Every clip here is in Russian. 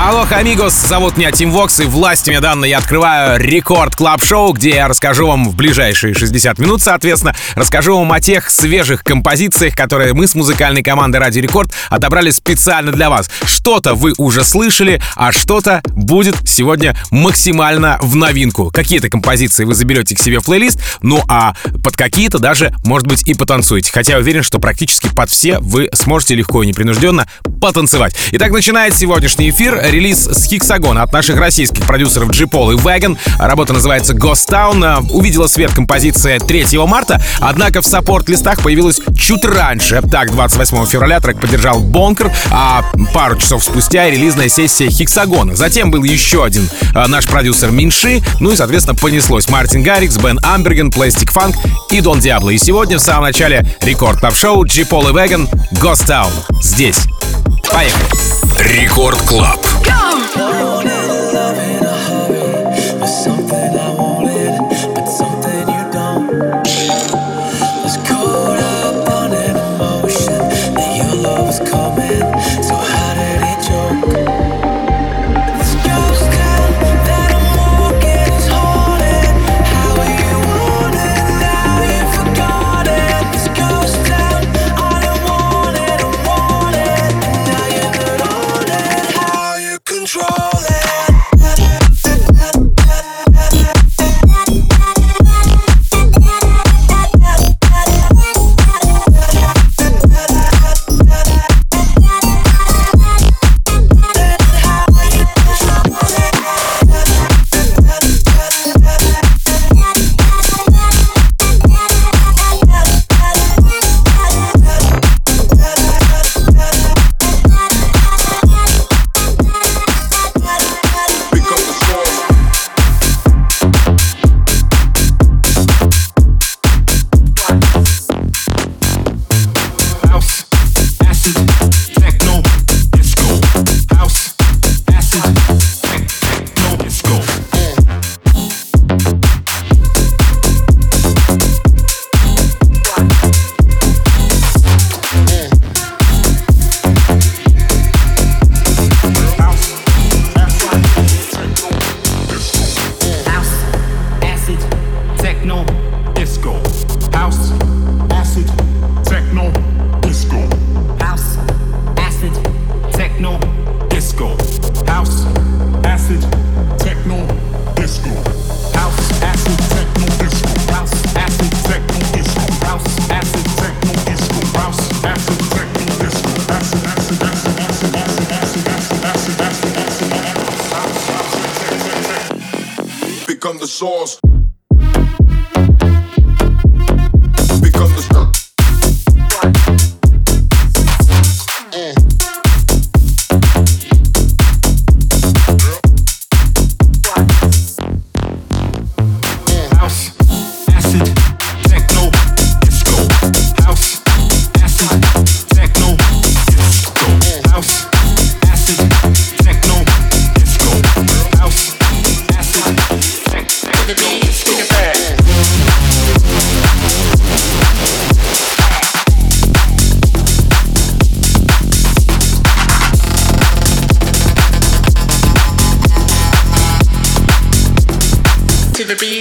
Алло, amigos, зовут меня Tim Vox, и властями данной я открываю Record Club Show где я расскажу вам в ближайшие 60 минут, соответственно, расскажу вам о тех свежих композициях, которые мы с музыкальной командой Radio Record отобрали специально для вас. Что-то вы уже слышали, а что-то будет сегодня максимально в новинку. Какие-то композиции вы заберете к себе в плейлист, ну а под какие-то даже, может быть, и потанцуете. Хотя я уверен, что практически под все вы сможете легко и непринужденно потанцевать. Итак, начинает сегодняшний эфир релиз с Хиксагона от наших российских продюсеров Джипол и Веган. Работа называется Ghost Town. Увидела свет композиция 3 марта, однако в саппорт-листах появилась чуть раньше. Так, 28 февраля трек поддержал Бонкер, а пару часов спустя релизная сессия Хиксагона. Затем был еще один а, наш продюсер Минши, ну и, соответственно, понеслось Мартин Гаррикс, Бен Амберген, Пластик Фанк и Дон Диабло. И сегодня в самом начале рекорд топ-шоу Джипол и Веган Ghost Town. Здесь. Поехали. Рекорд Клаб. Go! the beat.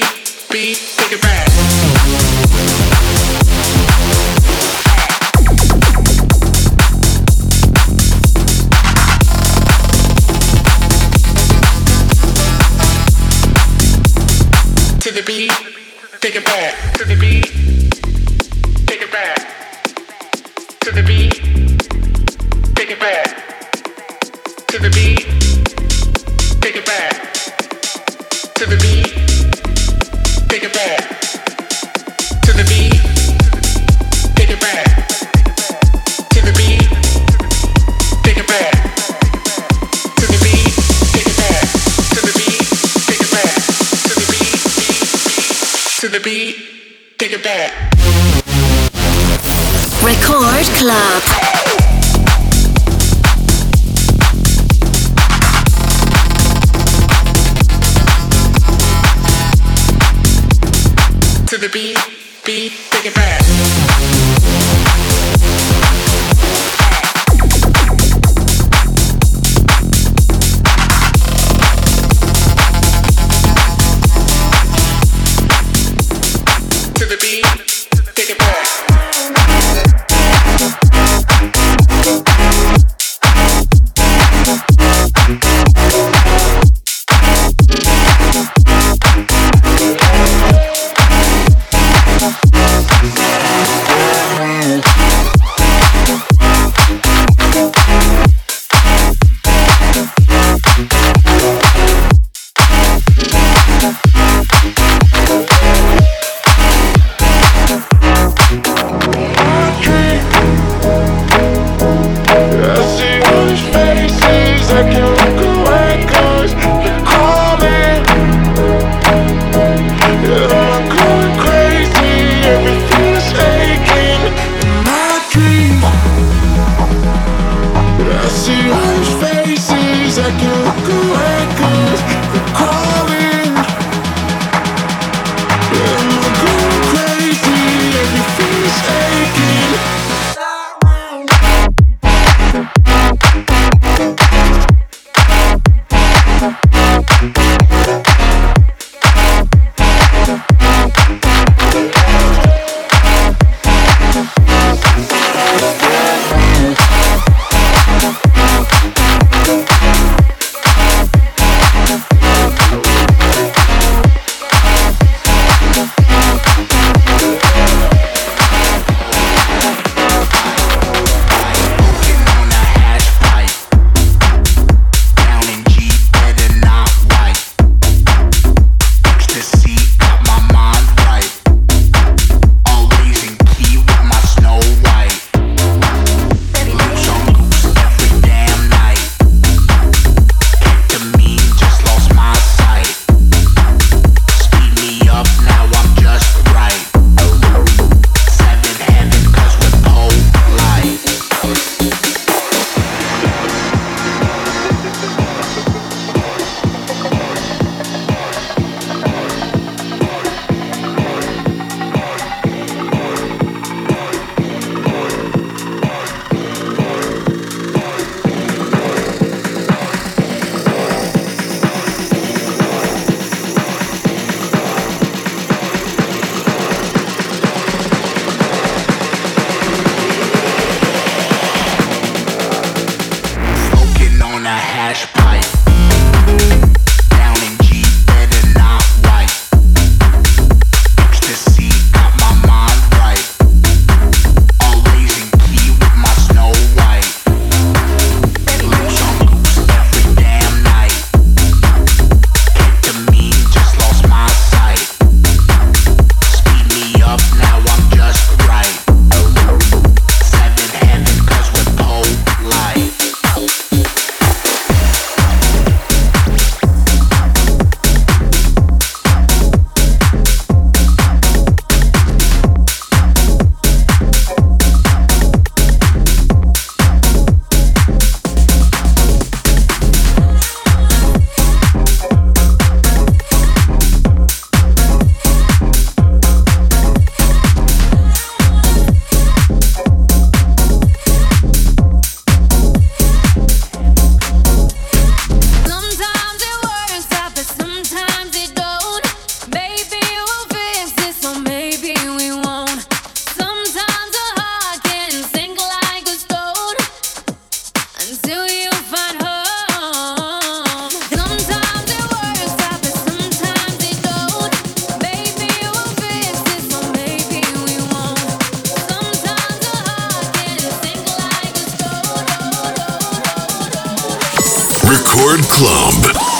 Record Club.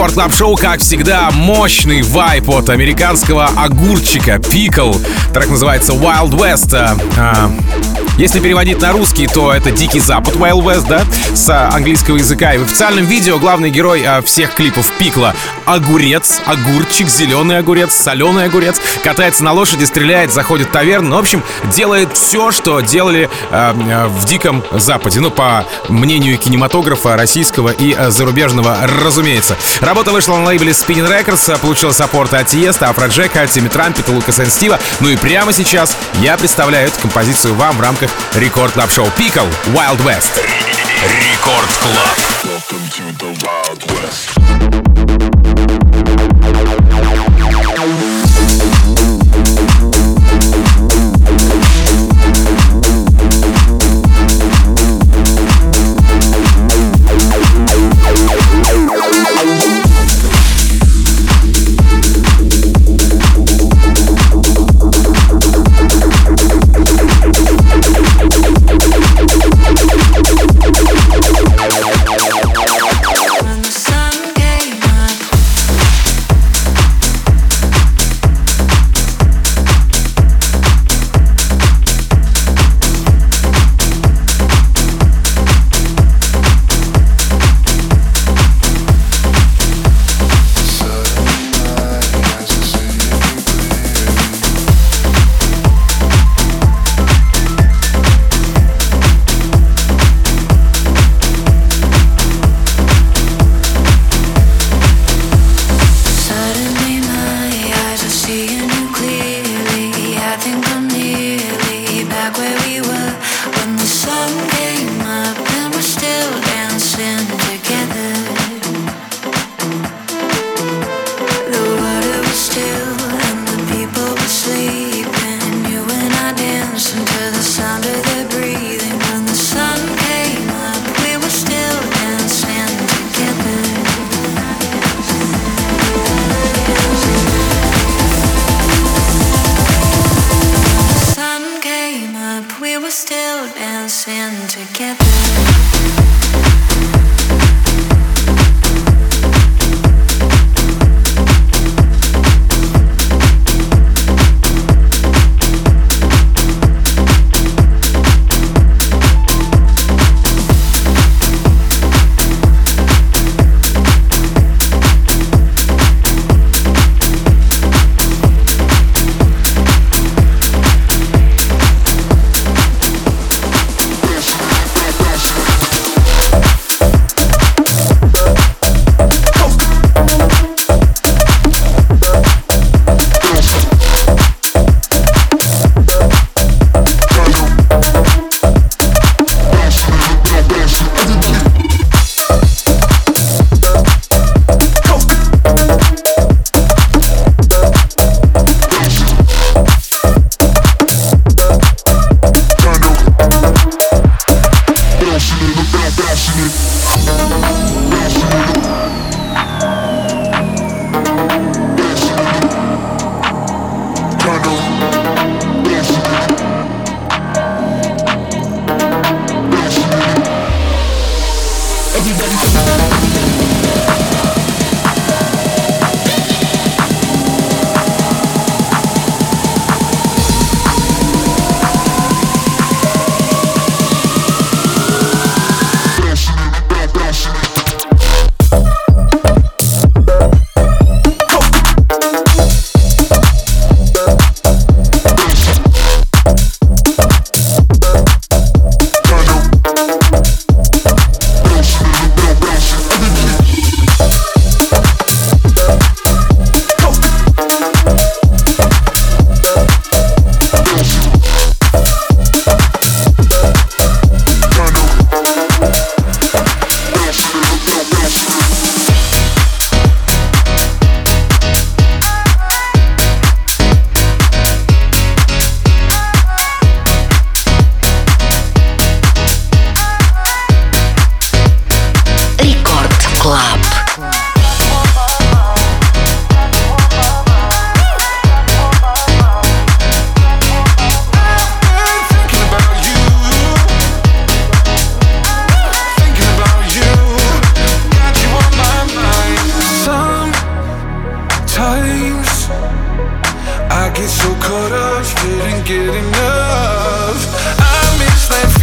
Record Club Show, как всегда, мощный вайб от американского огурчика Pickle. Трек называется Wild West. А, если переводить на русский, то это Дикий Запад Wild West, да, с английского языка. И в официальном видео главный герой а, всех клипов Pickle а — огурец, огурчик, зеленый огурец, соленый огурец, катается на лошади, стреляет, заходит в таверну. Ну, в общем, делает все, что делали э, в Диком Западе. Ну, по мнению кинематографа российского и зарубежного, разумеется. Работа вышла на лейбле Spinning Records, получила саппорт от Тиеста, Афроджека, Тимми Трампета, Лукаса Стива. Ну и прямо сейчас я представляю эту композицию вам в рамках Рекорд Клаб Шоу Пикл Wild West. Рекорд Клаб. Welcome to the Wild West. get so caught up, didn't get enough. I miss that.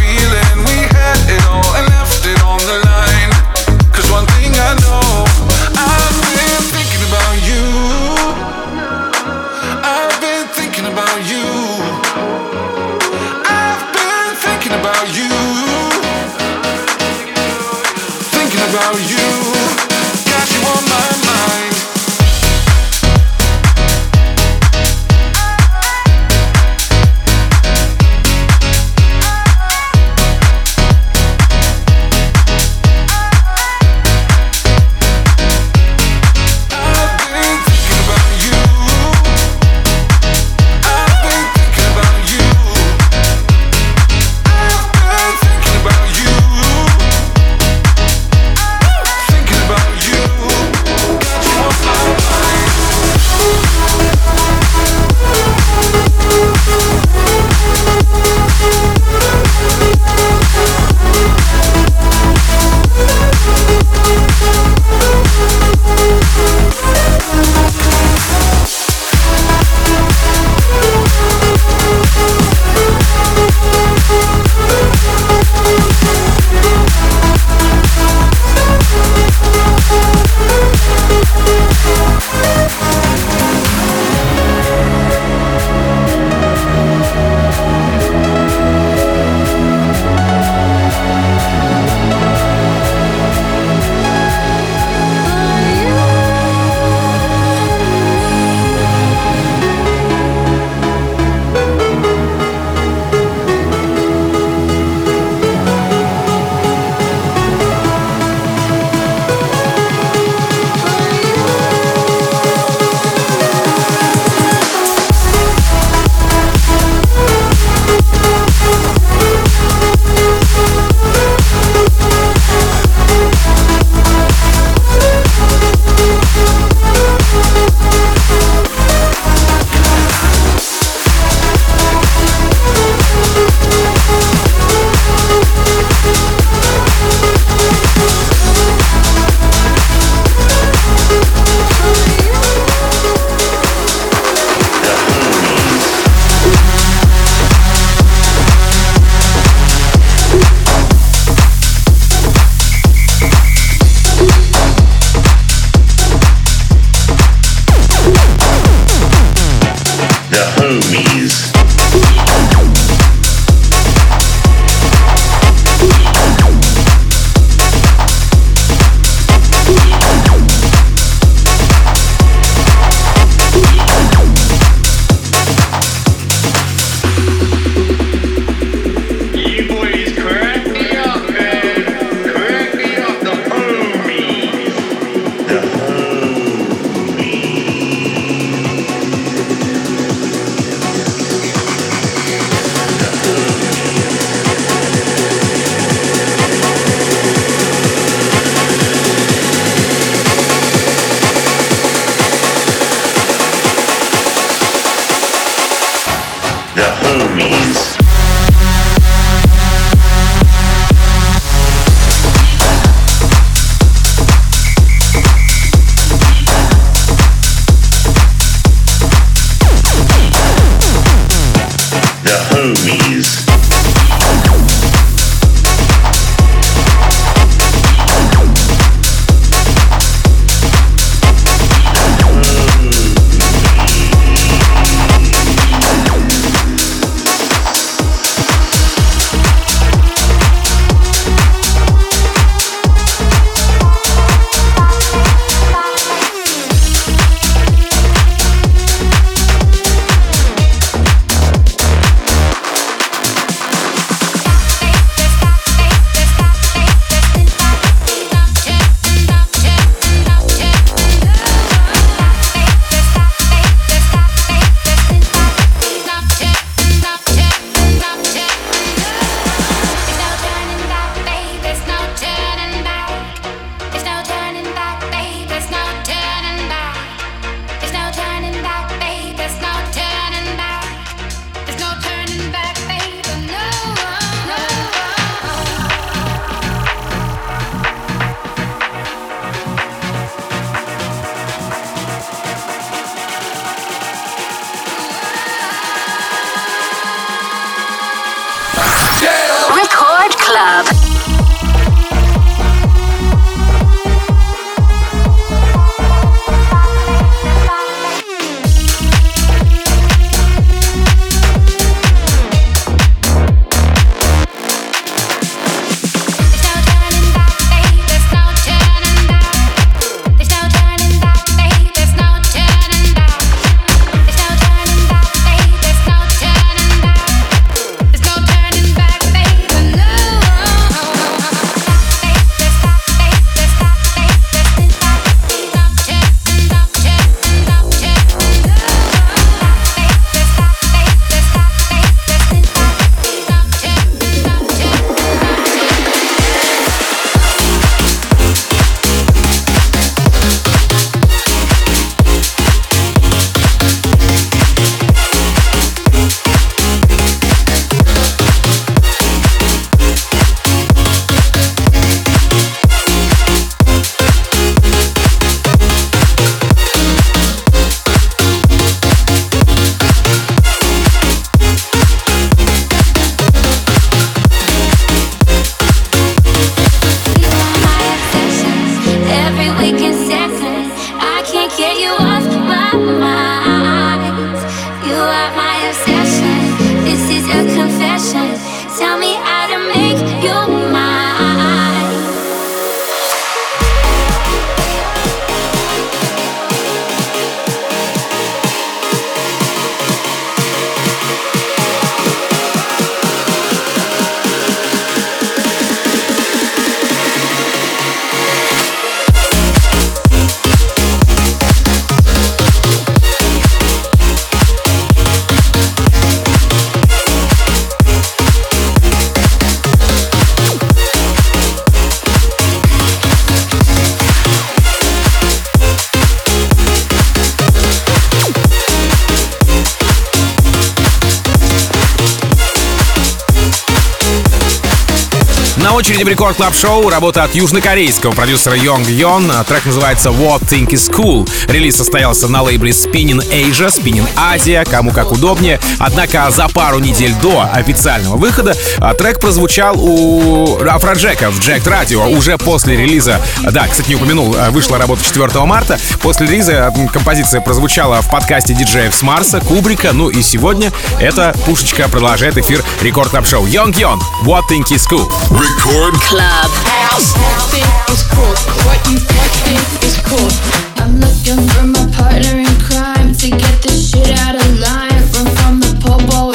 movie. Очереди в Record Club Show работа от южнокорейского продюсера Йонг Йон. Трек называется What Think Is Cool. Релиз состоялся на лейбле Spinnin' Asia, Spinnin' Asia, кому как удобнее. Однако за пару недель до официального выхода а, трек прозвучал у Афроджека в Jacked Radio уже после релиза. Да, кстати, не упомянул, а, вышла работа 4 марта. После релиза композиция прозвучала в подкасте диджеев с Марса, Кубрика. Ну и сегодня эта пушечка продолжает эфир Рекорд Клаб Шоу. Йонг Йон, What Think Is Cool. Record Club. House. Think is cool. What you what think is cool. I'm looking for my partner in crime to get this shit out of line. Run from the popo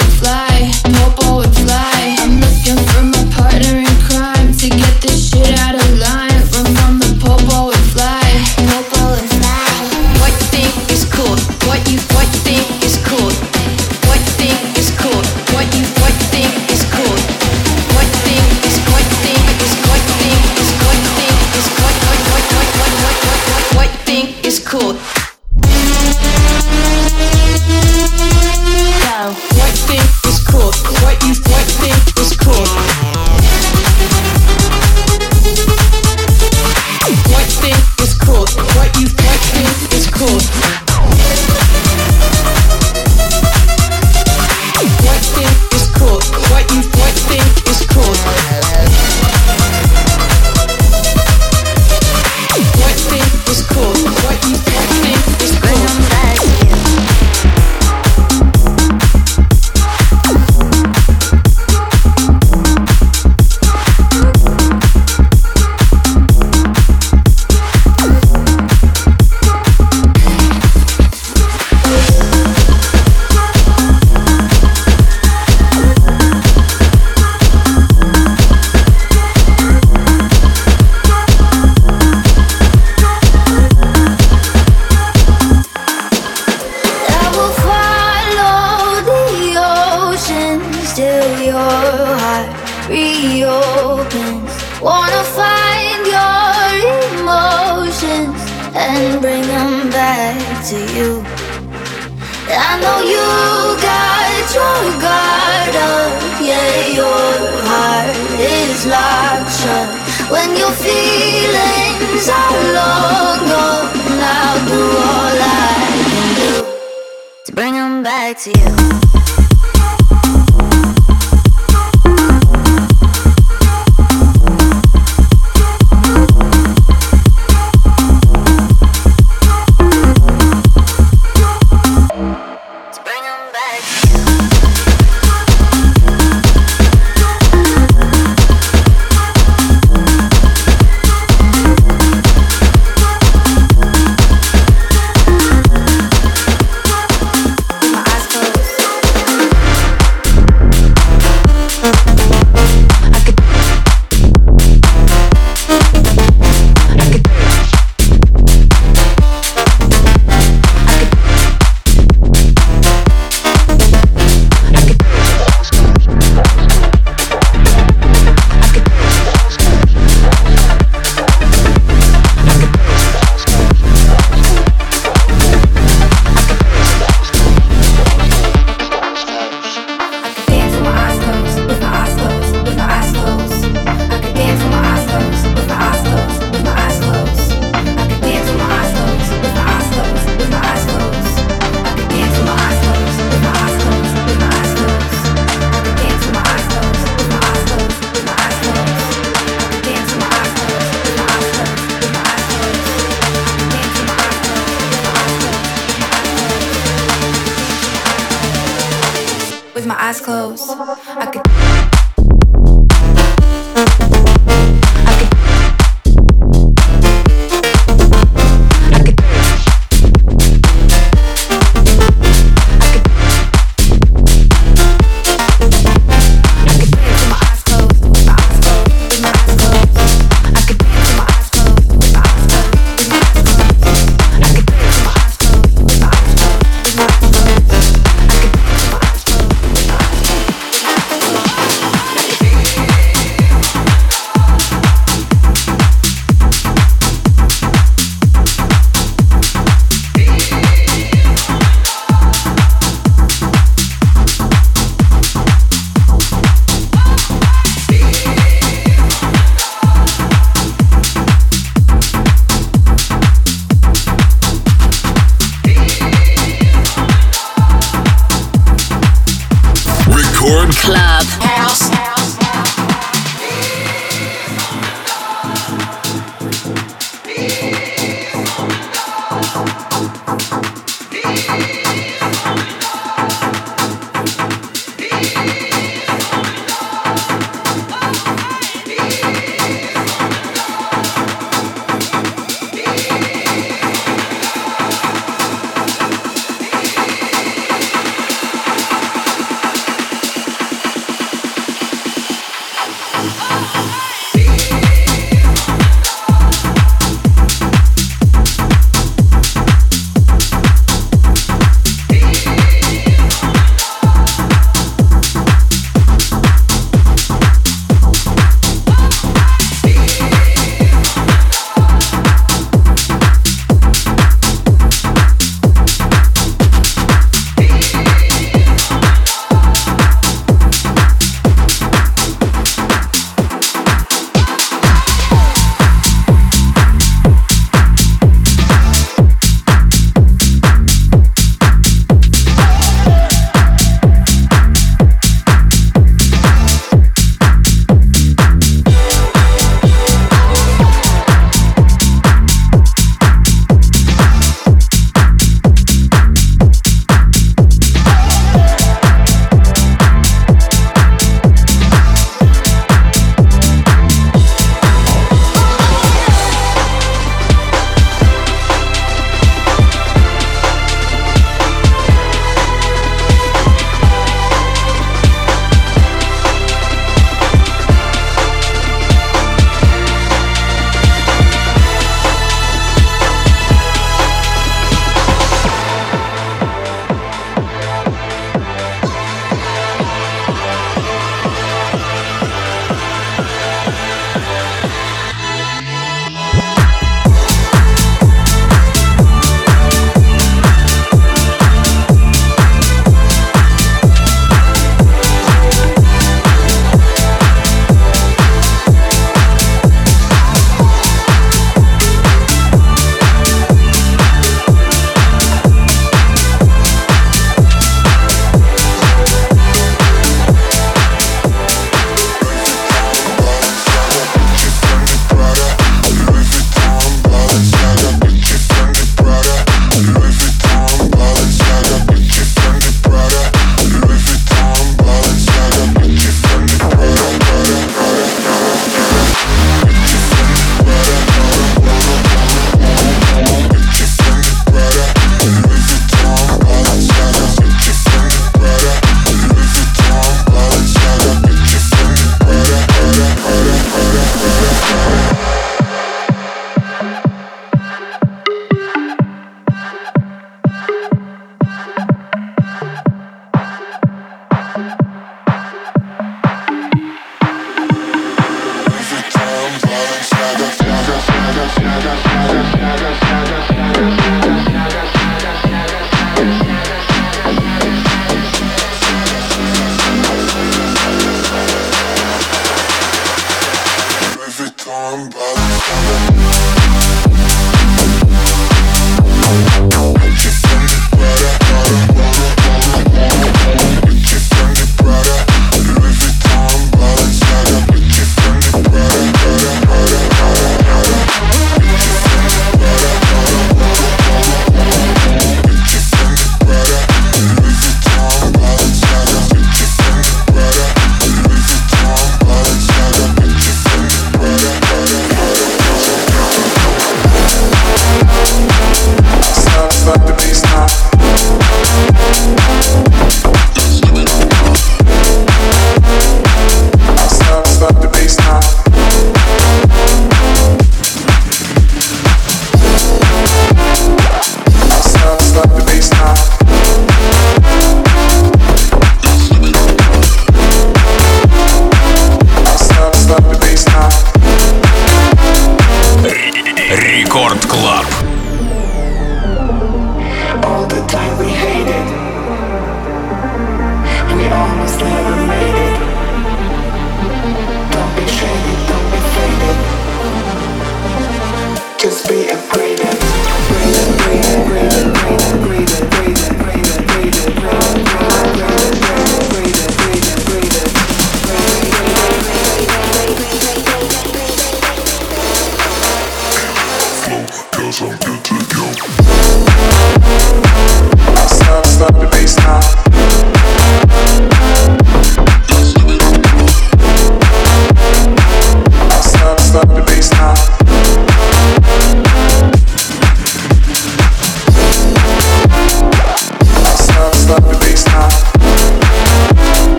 to you. I know you got your guard up, yeah, your heart is locked shut. When your feelings are long gone, I'll do all I can do to bring them back to you.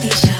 Felicia.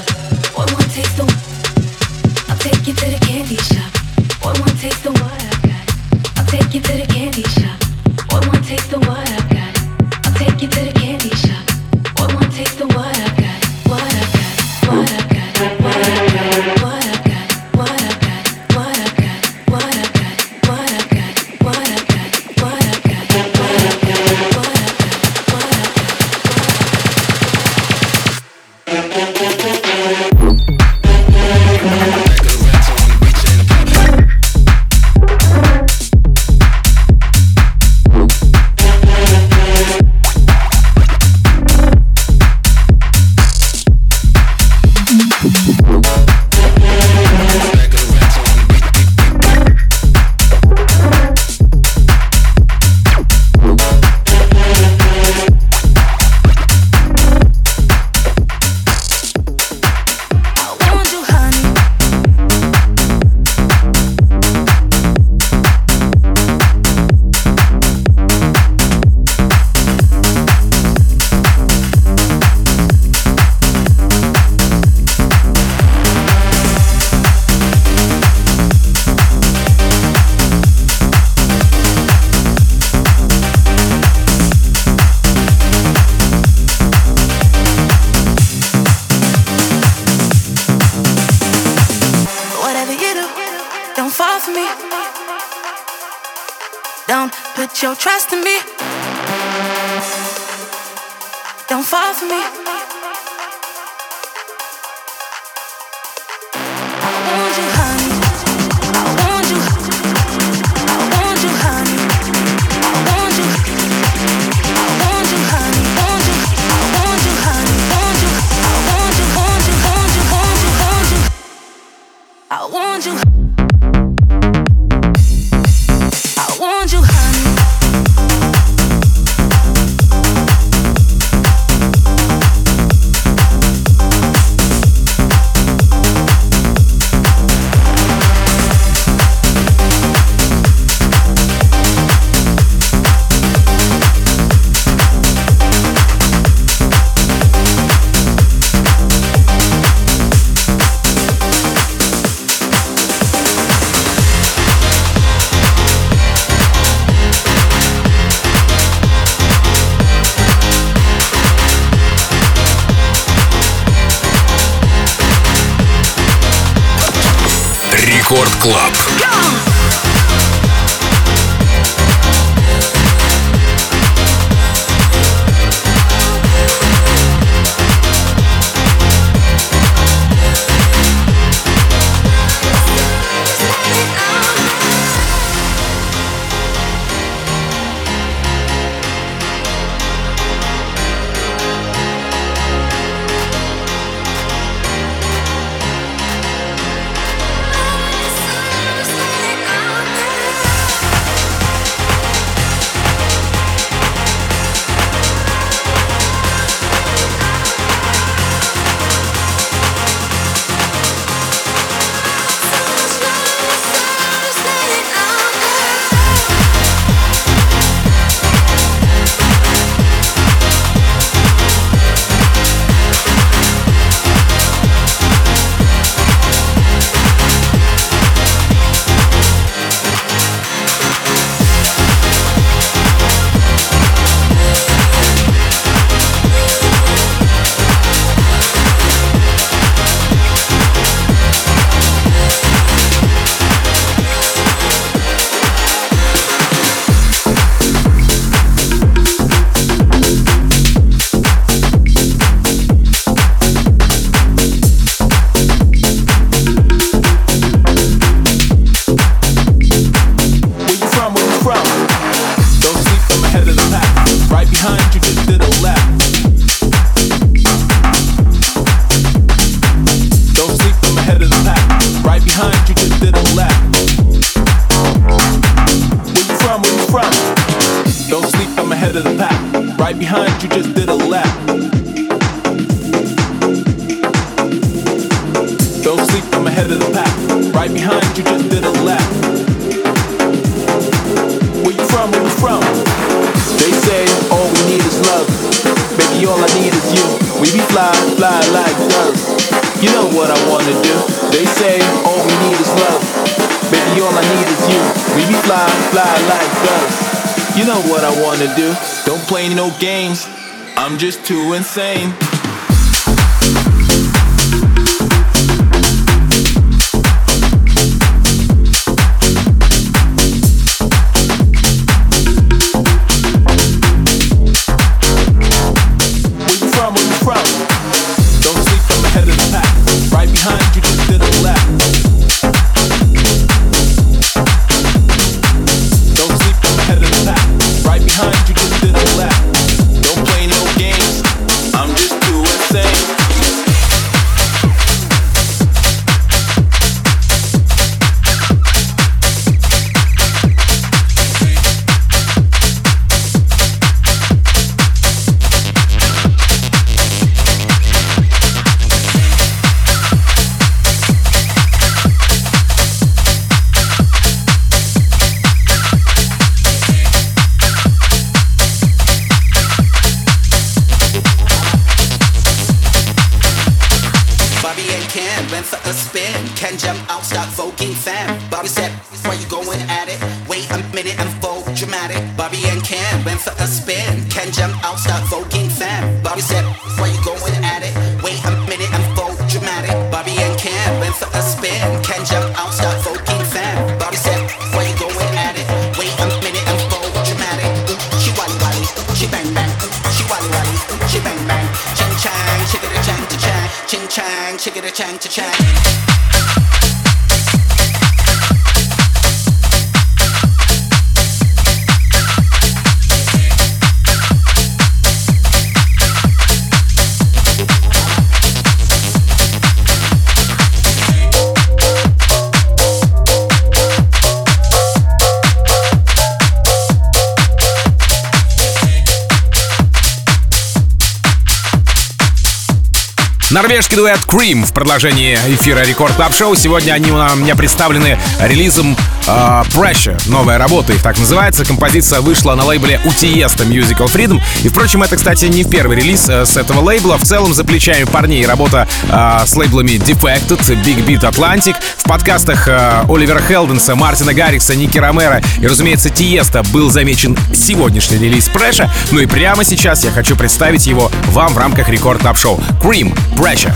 норвежский дуэт KREAM в продолжении эфира Record Club Show. Сегодня они у меня представлены релизом э, Pressure, новая работа их так называется. Композиция вышла на лейбле у Tiësto Musical Freedom. И, впрочем, это, кстати, не первый релиз э, с этого лейбла. В целом, за плечами парней работа э, с лейблами Defected, Big Beat Atlantic. В подкастах э, Оливера Хелденса, Мартина Гаррикса, Ники Ромера и, разумеется, Тиеста был замечен сегодняшний релиз Pressure. Ну и прямо сейчас я хочу представить его вам в рамках Record Club Show KREAM Pressure.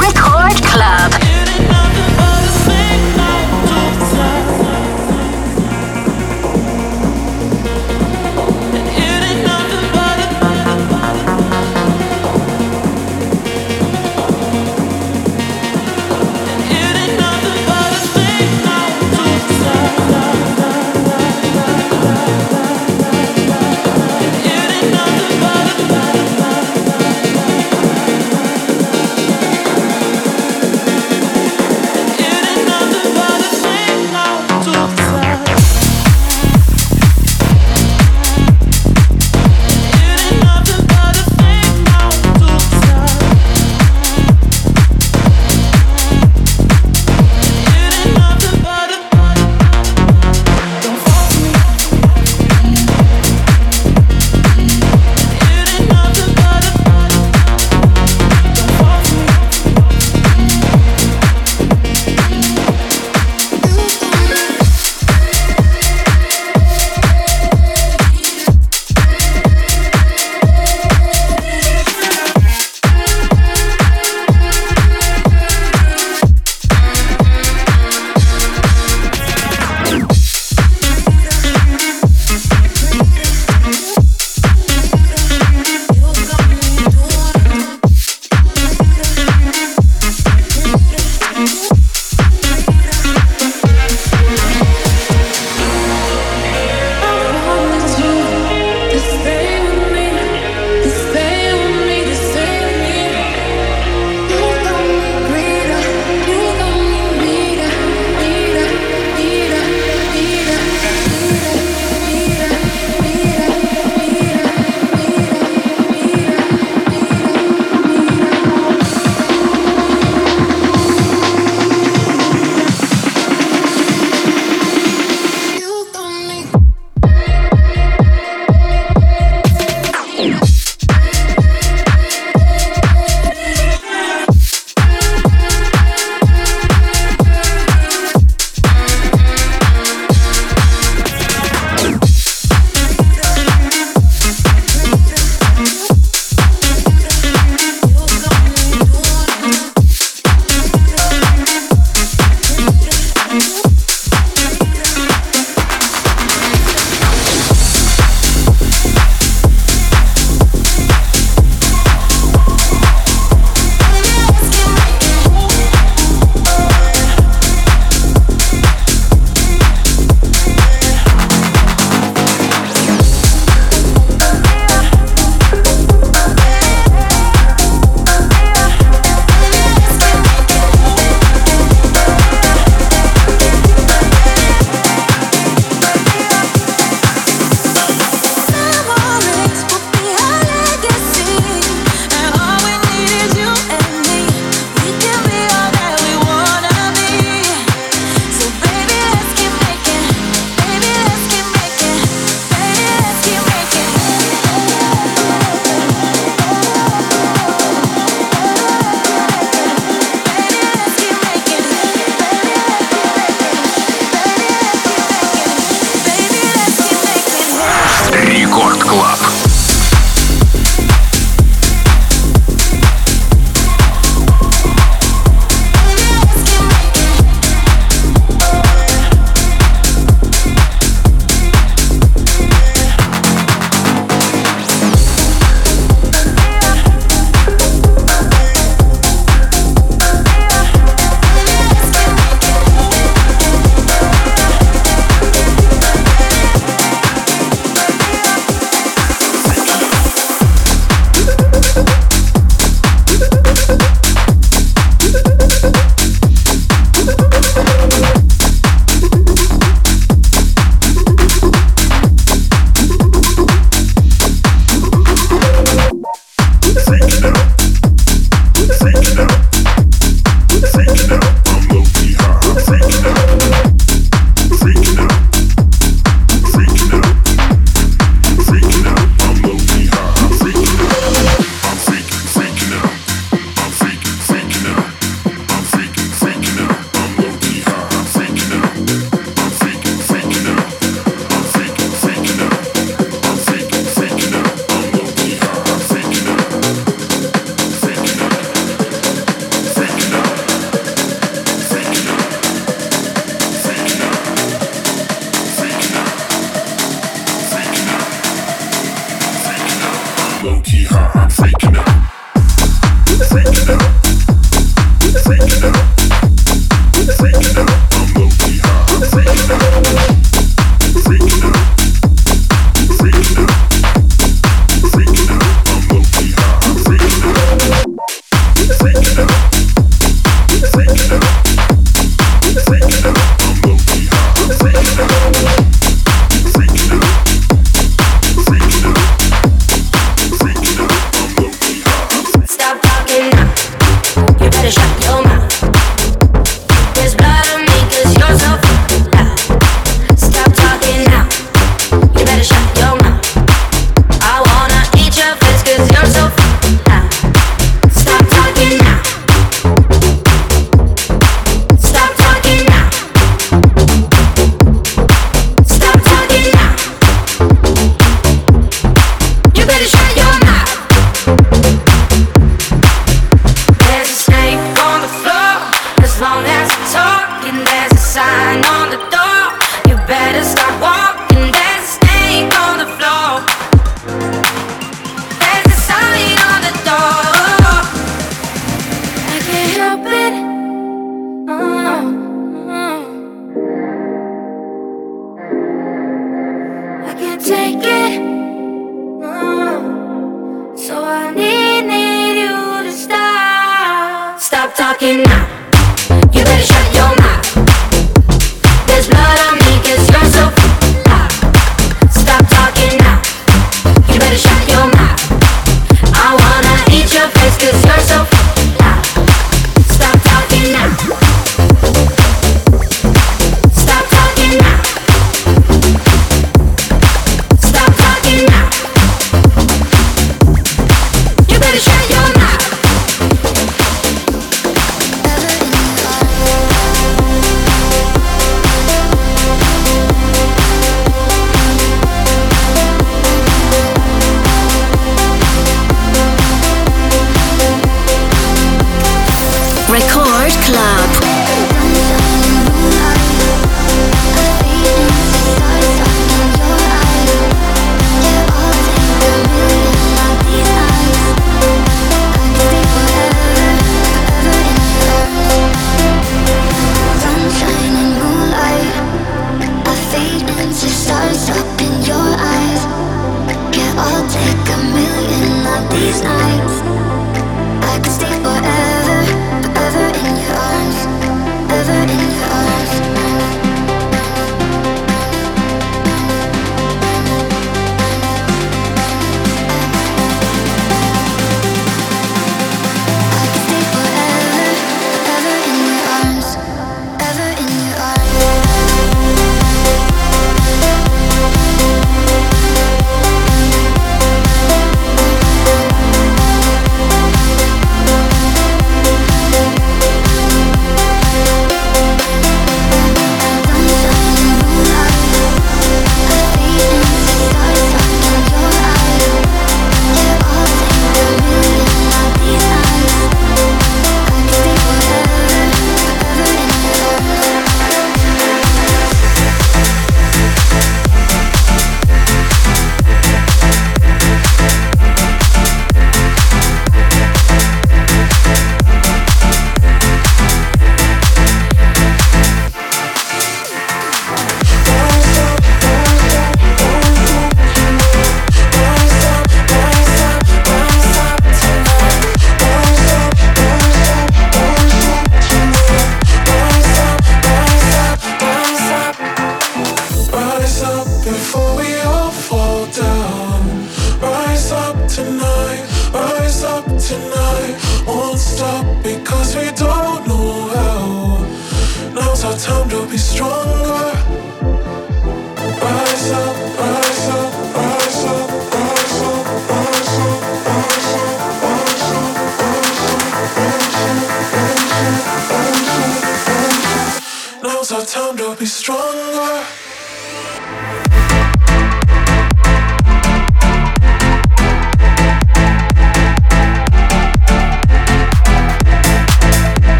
Record Club.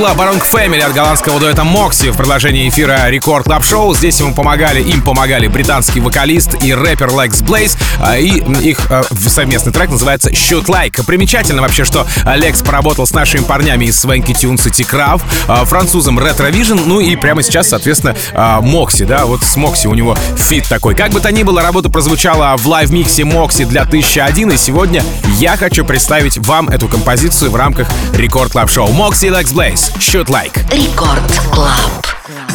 Лейбла Baron Family от голландского дуэта Мокси в продолжении эфира Рекорд Клаб Шоу. Здесь ему помогали, им помогали британский вокалист и рэпер Blaze, а, и их а, совместный трек называется Shoot Like. Примечательно вообще, что Лекс поработал с нашими парнями из Swanky Tunes и а, французом Retro Vision, ну и прямо сейчас, соответственно, Мокси, да, вот с Мокси у него фит такой. Как бы то ни было, работа прозвучала в лайв-миксе Мокси для 1001, и сегодня я хочу представить вам эту композицию в рамках Рекорд Клаб Шоу. Мокси Lex Blaze, Shoot Like. Рекорд Клаб.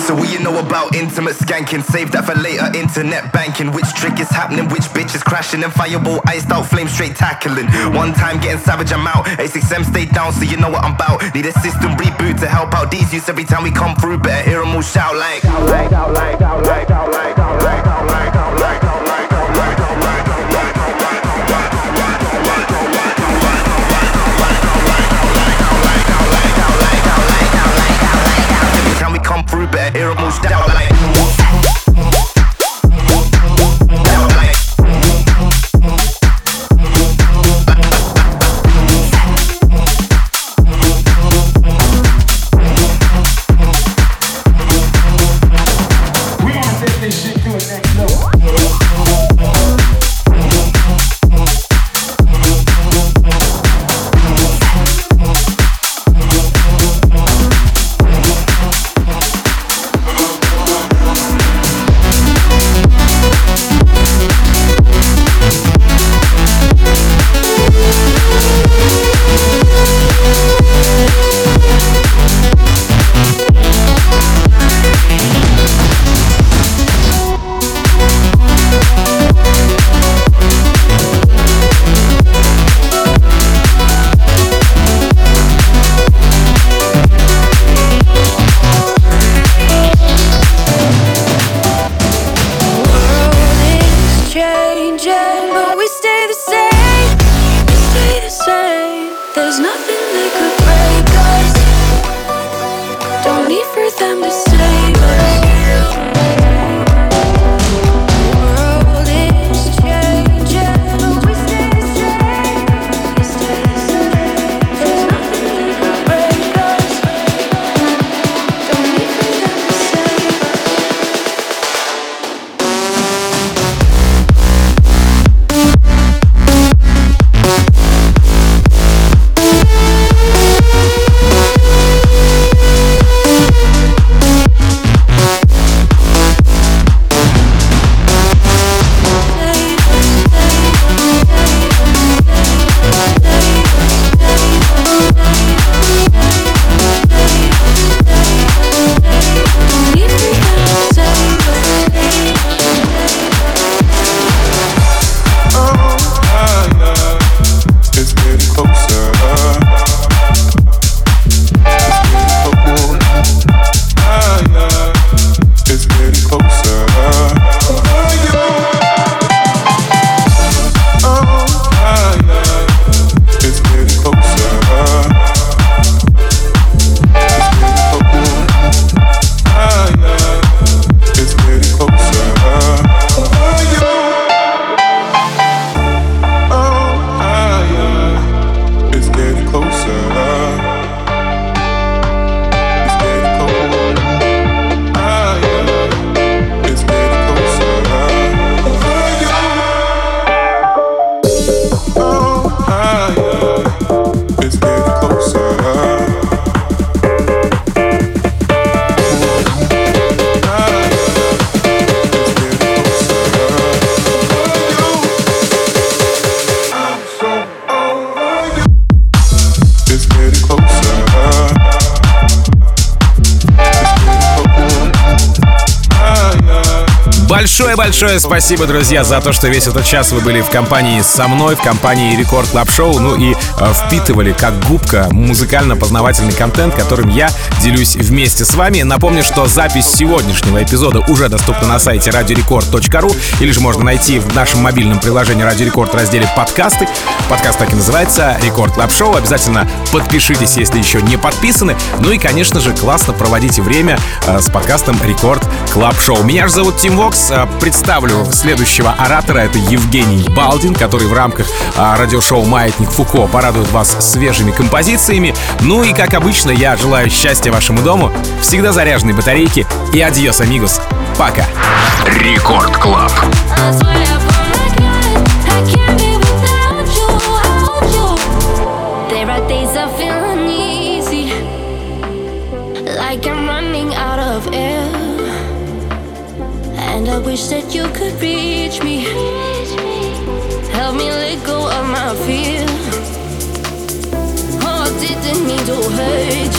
So we you know about intimate skanking. Save that for later, internet banking. Which trick is happening, which bitch is crashing, and fireball iced out, flame straight tackling. One time getting savage, I'm out. A6M stay down, so you know what I'm about. Need a system reboot to help out these youths every time we come through. Better hear them all shout like. Shout like, shout like, shout like, shout like, shout like, shout like, shout like. down. Большое-большое спасибо, друзья, за то, что весь этот час вы были в компании со мной, в компании Record Club Show, ну и э, впитывали как губка музыкально-познавательный контент, которым я делюсь вместе с вами. Напомню, что запись сегодняшнего эпизода уже доступна на сайте radiorecord.ru или же можно найти в нашем мобильном приложении Radio Record в разделе подкасты. Подкаст так и называется Record Club Show. Обязательно подпишитесь, если еще не подписаны. Ну и, конечно же, классно проводите время э, с подкастом Record Club Show. Меня же зовут Tim Vox. сейчас а, представлю следующего оратора. Это Евгений Балдин, который в рамках а, радиошоу «Маятник Фуко» порадует вас свежими композициями. Ну и, как обычно, я желаю счастья вашему дому, всегда заряженной батарейки и adiós, amigos. Пока. Record Club. I need to hurt